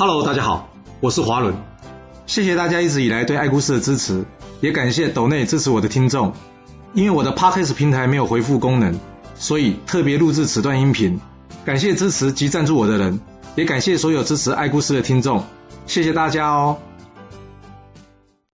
Hello，大家好，我是华伦。谢谢大家一直以来对爱故事的支持，也感谢抖内支持我的听众。因为我的 Podcast 平台没有回复功能，所以特别录制此段音频。感谢支持及赞助我的人，也感谢所有支持爱故事的听众。谢谢大家哦。